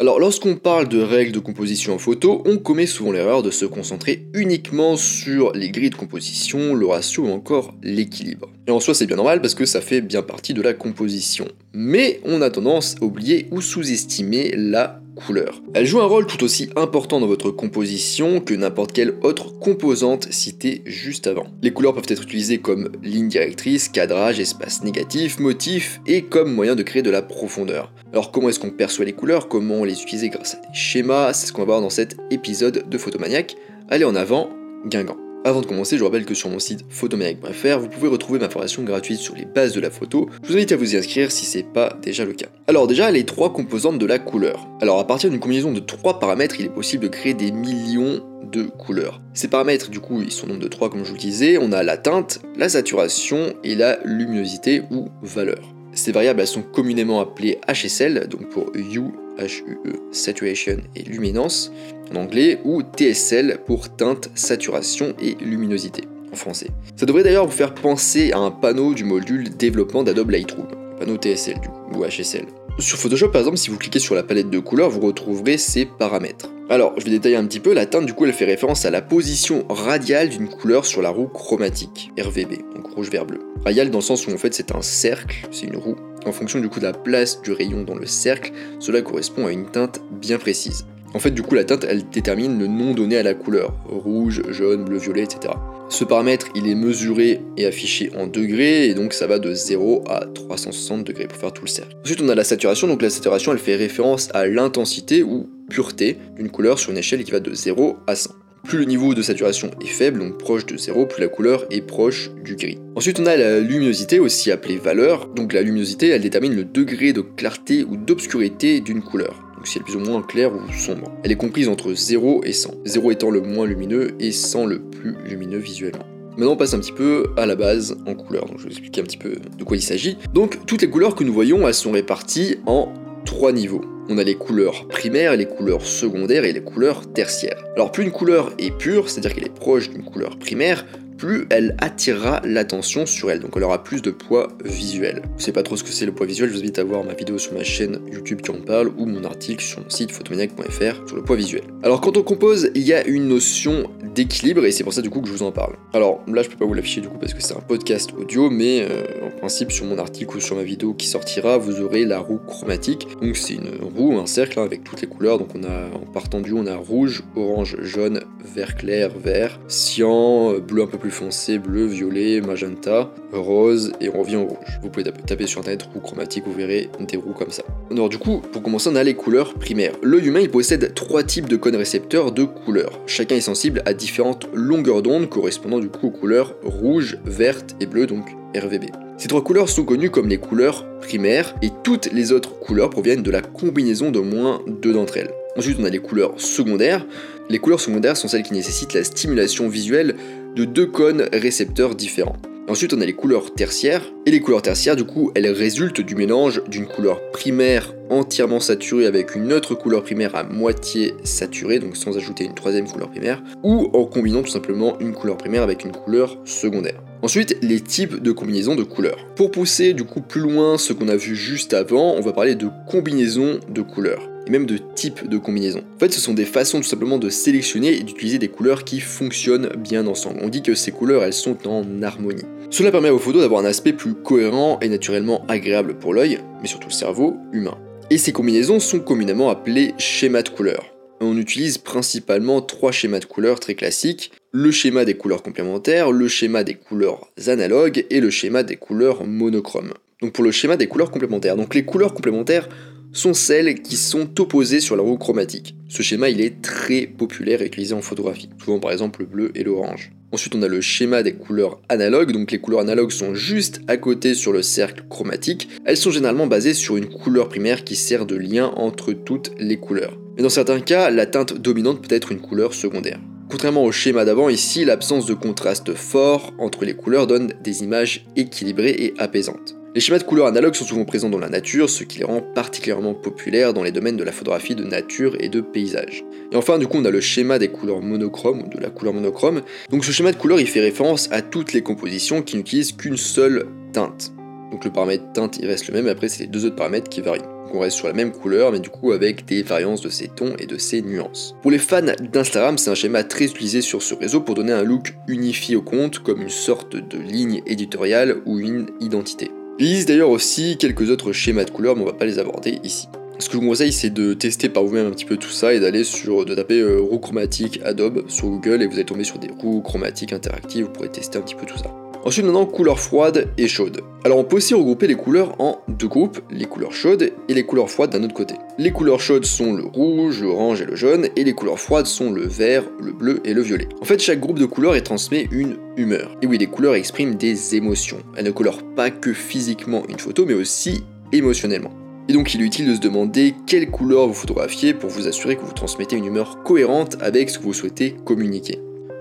Alors lorsqu'on parle de règles de composition en photo, on commet souvent l'erreur de se concentrer uniquement sur les grilles de composition, le ratio ou encore l'équilibre. Et en soi c'est bien normal parce que ça fait bien partie de la composition. Mais on a tendance à oublier ou sous-estimer la couleur. Elle joue un rôle tout aussi important dans votre composition que n'importe quelle autre composante citée juste avant. Les couleurs peuvent être utilisées comme ligne directrice, cadrage, espace négatif, motif et comme moyen de créer de la profondeur. Alors comment est-ce qu'on perçoit les couleurs? Comment les utiliser grâce à des schémas? C'est ce qu'on va voir dans cet épisode de Photomaniac. Allez en avant, Guingamp. Avant de commencer, je vous rappelle que sur mon site photomaniac.fr, vous pouvez retrouver ma formation gratuite sur les bases de la photo. Je vous invite à vous y inscrire si c'est pas déjà le cas. Alors déjà, les trois composantes de la couleur. Alors à partir d'une combinaison de trois paramètres, il est possible de créer des millions de couleurs. Ces paramètres, du coup, ils sont nombre de trois comme je vous le disais. On a la teinte, la saturation et la luminosité ou valeur. Ces variables elles sont communément appelées HSL, donc pour Hue, HUE, Saturation et Luminance en anglais, ou TSL pour teinte, saturation et luminosité en français. Ça devrait d'ailleurs vous faire penser à un panneau du module développement d'Adobe Lightroom, panneau TSL ou HSL. Sur Photoshop par exemple, si vous cliquez sur la palette de couleurs, vous retrouverez ces paramètres. Alors, je vais détailler un petit peu, la teinte du coup elle fait référence à la position radiale d'une couleur sur la roue chromatique, RVB, donc rouge, vert, bleu. Radiale dans le sens où en fait c'est un cercle, c'est une roue. En fonction du coup de la place du rayon dans le cercle, cela correspond à une teinte bien précise. En fait, du coup, la teinte, elle détermine le nom donné à la couleur, rouge, jaune, bleu, violet, etc. Ce paramètre, il est mesuré et affiché en degrés, et donc ça va de 0 à 360 degrés pour faire tout le cercle. Ensuite, on a la saturation, donc la saturation, elle fait référence à l'intensité ou pureté d'une couleur sur une échelle qui va de 0 à 100. Plus le niveau de saturation est faible, donc proche de 0, plus la couleur est proche du gris. Ensuite, on a la luminosité, aussi appelée valeur. Donc la luminosité, elle détermine le degré de clarté ou d'obscurité d'une couleur donc si elle est plus ou moins claire ou sombre. Elle est comprise entre 0 et 100, 0 étant le moins lumineux et 100 le plus lumineux visuellement. Maintenant on passe un petit peu à la base en couleurs, donc je vais vous expliquer un petit peu de quoi il s'agit. Donc toutes les couleurs que nous voyons, elles sont réparties en trois niveaux. On a les couleurs primaires, les couleurs secondaires et les couleurs tertiaires. Alors plus une couleur est pure, c'est-à-dire qu'elle est proche d'une couleur primaire, plus elle attirera l'attention sur elle, donc elle aura plus de poids visuel. Je sais pas trop ce que c'est le poids visuel, je vous invite à voir ma vidéo sur ma chaîne YouTube qui en parle ou mon article sur mon site photomaniac.fr sur le poids visuel. Alors quand on compose, il y a une notion d'équilibre et c'est pour ça du coup que je vous en parle. Alors là je peux pas vous l'afficher du coup parce que c'est un podcast audio, mais euh, en principe sur mon article ou sur ma vidéo qui sortira, vous aurez la roue chromatique. Donc c'est une roue, un cercle hein, avec toutes les couleurs. Donc on a en partant du on a rouge, orange, jaune, vert clair, vert, cyan, bleu un peu plus foncé, bleu, violet, magenta, rose et on revient au rouge. Vous pouvez taper sur internet roue chromatique, vous verrez des roues comme ça. Alors du coup, pour commencer, on a les couleurs primaires. L'œil humain il possède trois types de cônes récepteurs de couleurs. Chacun est sensible à différentes longueurs d'onde correspondant du coup aux couleurs rouge, verte et bleue, donc RVB. Ces trois couleurs sont connues comme les couleurs primaires et toutes les autres couleurs proviennent de la combinaison d'au moins deux d'entre elles. Ensuite, on a les couleurs secondaires. Les couleurs secondaires sont celles qui nécessitent la stimulation visuelle de deux cônes récepteurs différents. Ensuite, on a les couleurs tertiaires. Et les couleurs tertiaires, du coup, elles résultent du mélange d'une couleur primaire entièrement saturée avec une autre couleur primaire à moitié saturée, donc sans ajouter une troisième couleur primaire, ou en combinant tout simplement une couleur primaire avec une couleur secondaire. Ensuite, les types de combinaisons de couleurs. Pour pousser du coup plus loin ce qu'on a vu juste avant, on va parler de combinaisons de couleurs et même de type de combinaison. En fait, ce sont des façons tout simplement de sélectionner et d'utiliser des couleurs qui fonctionnent bien ensemble. On dit que ces couleurs, elles sont en harmonie. Cela permet aux photos d'avoir un aspect plus cohérent et naturellement agréable pour l'œil, mais surtout le cerveau humain. Et ces combinaisons sont communément appelées schémas de couleurs. On utilise principalement trois schémas de couleurs très classiques, le schéma des couleurs complémentaires, le schéma des couleurs analogues et le schéma des couleurs monochromes. Donc pour le schéma des couleurs complémentaires, donc les couleurs complémentaires sont celles qui sont opposées sur la roue chromatique. Ce schéma il est très populaire et utilisé en photographie, souvent par exemple le bleu et l'orange. Ensuite on a le schéma des couleurs analogues, donc les couleurs analogues sont juste à côté sur le cercle chromatique. Elles sont généralement basées sur une couleur primaire qui sert de lien entre toutes les couleurs. Mais dans certains cas, la teinte dominante peut être une couleur secondaire. Contrairement au schéma d'avant, ici, l'absence de contraste fort entre les couleurs donne des images équilibrées et apaisantes. Les schémas de couleurs analogues sont souvent présents dans la nature, ce qui les rend particulièrement populaires dans les domaines de la photographie de nature et de paysage. Et enfin, du coup, on a le schéma des couleurs monochromes ou de la couleur monochrome. Donc ce schéma de couleurs, il fait référence à toutes les compositions qui n'utilisent qu'une seule teinte. Donc le paramètre teinte il reste le même, après c'est les deux autres paramètres qui varient. Donc on reste sur la même couleur, mais du coup avec des variances de ces tons et de ces nuances. Pour les fans d'Instagram, c'est un schéma très utilisé sur ce réseau pour donner un look unifié au compte, comme une sorte de ligne éditoriale ou une identité. Il existe d'ailleurs aussi quelques autres schémas de couleurs, mais on va pas les aborder ici. Ce que je vous conseille, c'est de tester par vous-même un petit peu tout ça et d'aller sur, de taper euh, roue chromatique Adobe sur Google et vous allez tomber sur des roues chromatiques interactives. Vous pourrez tester un petit peu tout ça. Ensuite, maintenant, couleurs froides et chaudes. Alors, on peut aussi regrouper les couleurs en deux groupes, les couleurs chaudes et les couleurs froides d'un autre côté. Les couleurs chaudes sont le rouge, l'orange et le jaune, et les couleurs froides sont le vert, le bleu et le violet. En fait, chaque groupe de couleurs est transmet une humeur. Et oui, les couleurs expriment des émotions. Elles ne colorent pas que physiquement une photo, mais aussi émotionnellement. Et donc il est utile de se demander quelle couleur vous photographiez pour vous assurer que vous transmettez une humeur cohérente avec ce que vous souhaitez communiquer.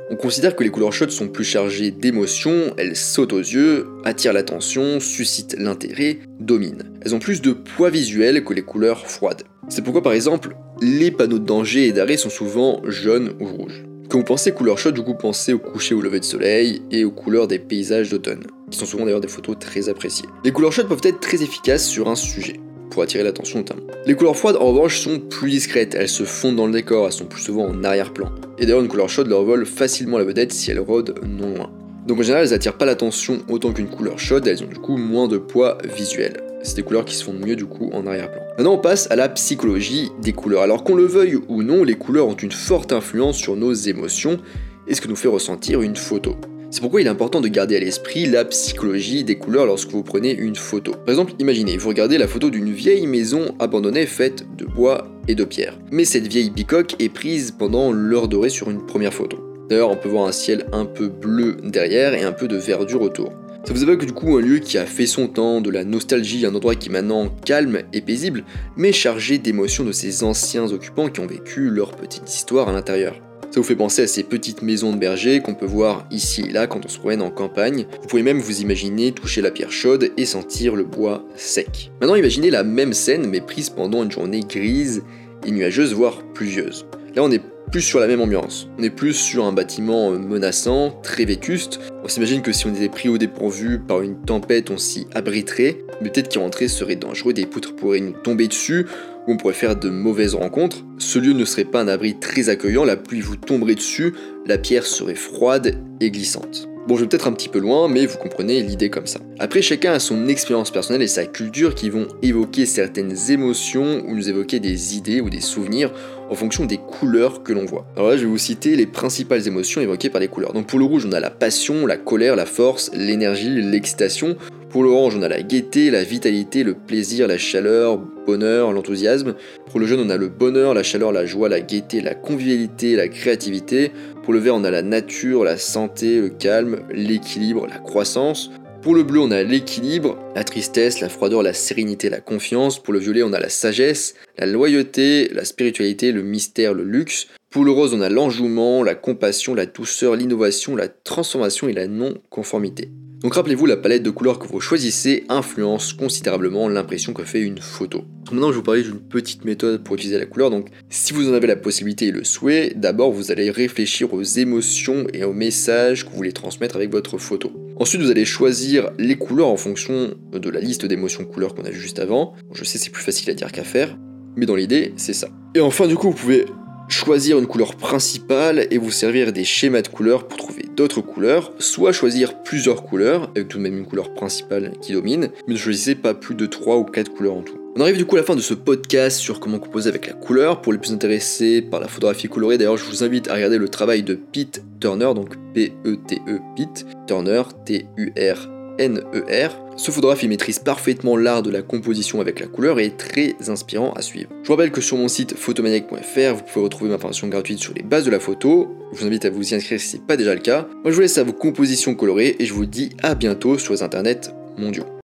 On considère que les couleurs chaudes sont plus chargées d'émotions, elles sautent aux yeux, attirent l'attention, suscitent l'intérêt, dominent. Elles ont plus de poids visuel que les couleurs froides. C'est pourquoi par exemple, les panneaux de danger et d'arrêt sont souvent jaunes ou rouges. Quand vous pensez couleurs chaudes, du coup pensez au coucher ou au lever de soleil et aux couleurs des paysages d'automne, qui sont souvent d'ailleurs des photos très appréciées. Les couleurs chaudes peuvent être très efficaces sur un sujet pour attirer l'attention notamment. Les couleurs froides en revanche sont plus discrètes, elles se fondent dans le décor, elles sont plus souvent en arrière-plan. Et d'ailleurs une couleur chaude leur vole facilement la vedette si elle rôde non loin. Donc en général elles attirent pas l'attention autant qu'une couleur chaude, elles ont du coup moins de poids visuel. C'est des couleurs qui se font mieux du coup en arrière-plan. Maintenant on passe à la psychologie des couleurs. Alors qu'on le veuille ou non, les couleurs ont une forte influence sur nos émotions et ce que nous fait ressentir une photo. C'est pourquoi il est important de garder à l'esprit la psychologie des couleurs lorsque vous prenez une photo. Par exemple, imaginez, vous regardez la photo d'une vieille maison abandonnée faite de bois et de pierre. Mais cette vieille bicoque est prise pendant l'heure dorée sur une première photo. D'ailleurs, on peut voir un ciel un peu bleu derrière et un peu de verdure autour. Ça vous évoque du coup un lieu qui a fait son temps, de la nostalgie, un endroit qui est maintenant calme et paisible, mais chargé d'émotions de ses anciens occupants qui ont vécu leur petite histoire à l'intérieur. Ça vous fait penser à ces petites maisons de berger qu'on peut voir ici et là quand on se promène en campagne. Vous pouvez même vous imaginer toucher la pierre chaude et sentir le bois sec. Maintenant imaginez la même scène mais prise pendant une journée grise et nuageuse voire pluvieuse. Là on plus sur la même ambiance. On est plus sur un bâtiment menaçant, très vétuste. On s'imagine que si on était pris au dépourvu par une tempête, on s'y abriterait. Mais peut-être qu'y rentrer serait dangereux, des poutres pourraient nous tomber dessus, où on pourrait faire de mauvaises rencontres. Ce lieu ne serait pas un abri très accueillant, la pluie vous tomberait dessus, la pierre serait froide et glissante. Bon, je vais peut-être un petit peu loin, mais vous comprenez l'idée comme ça. Après, chacun a son expérience personnelle et sa culture qui vont évoquer certaines émotions ou nous évoquer des idées ou des souvenirs en fonction des couleurs que l'on voit. Alors là, je vais vous citer les principales émotions évoquées par les couleurs. Donc pour le rouge, on a la passion, la colère, la force, l'énergie, l'excitation. Pour l'orange, on a la gaieté, la vitalité, le plaisir, la chaleur, bonheur, l'enthousiasme. Pour le jaune, on a le bonheur, la chaleur, la joie, la gaieté, la convivialité, la créativité. Pour le vert, on a la nature, la santé, le calme, l'équilibre, la croissance. Pour le bleu, on a l'équilibre, la tristesse, la froideur, la sérénité, la confiance. Pour le violet, on a la sagesse, la loyauté, la spiritualité, le mystère, le luxe. Pour le rose, on a l'enjouement, la compassion, la douceur, l'innovation, la transformation et la non-conformité. Donc rappelez-vous, la palette de couleurs que vous choisissez influence considérablement l'impression que fait une photo. Maintenant, je vais vous parler d'une petite méthode pour utiliser la couleur. Donc, si vous en avez la possibilité et le souhait, d'abord vous allez réfléchir aux émotions et aux messages que vous voulez transmettre avec votre photo. Ensuite, vous allez choisir les couleurs en fonction de la liste d'émotions couleurs qu'on a vu juste avant. je sais, c'est plus facile à dire qu'à faire, mais dans l'idée, c'est ça. Et enfin, du coup, vous pouvez choisir une couleur principale et vous servir des schémas de couleurs pour trouver d'autres couleurs, soit choisir plusieurs couleurs, avec tout de même une couleur principale qui domine, mais ne choisissez pas plus de 3 ou 4 couleurs en tout. On arrive du coup à la fin de ce podcast sur comment composer avec la couleur. Pour les plus intéressés par la photographie colorée, d'ailleurs, je vous invite à regarder le travail de Pete Turner, donc P-E-T-E, Pete Turner, T-U-R NER. Ce photographe maîtrise parfaitement l'art de la composition avec la couleur et est très inspirant à suivre. Je vous rappelle que sur mon site photomaniac.fr, vous pouvez retrouver ma formation gratuite sur les bases de la photo. Je vous invite à vous y inscrire si ce n'est pas déjà le cas. Moi je vous laisse à vos compositions colorées et je vous dis à bientôt sur les internets mondiaux.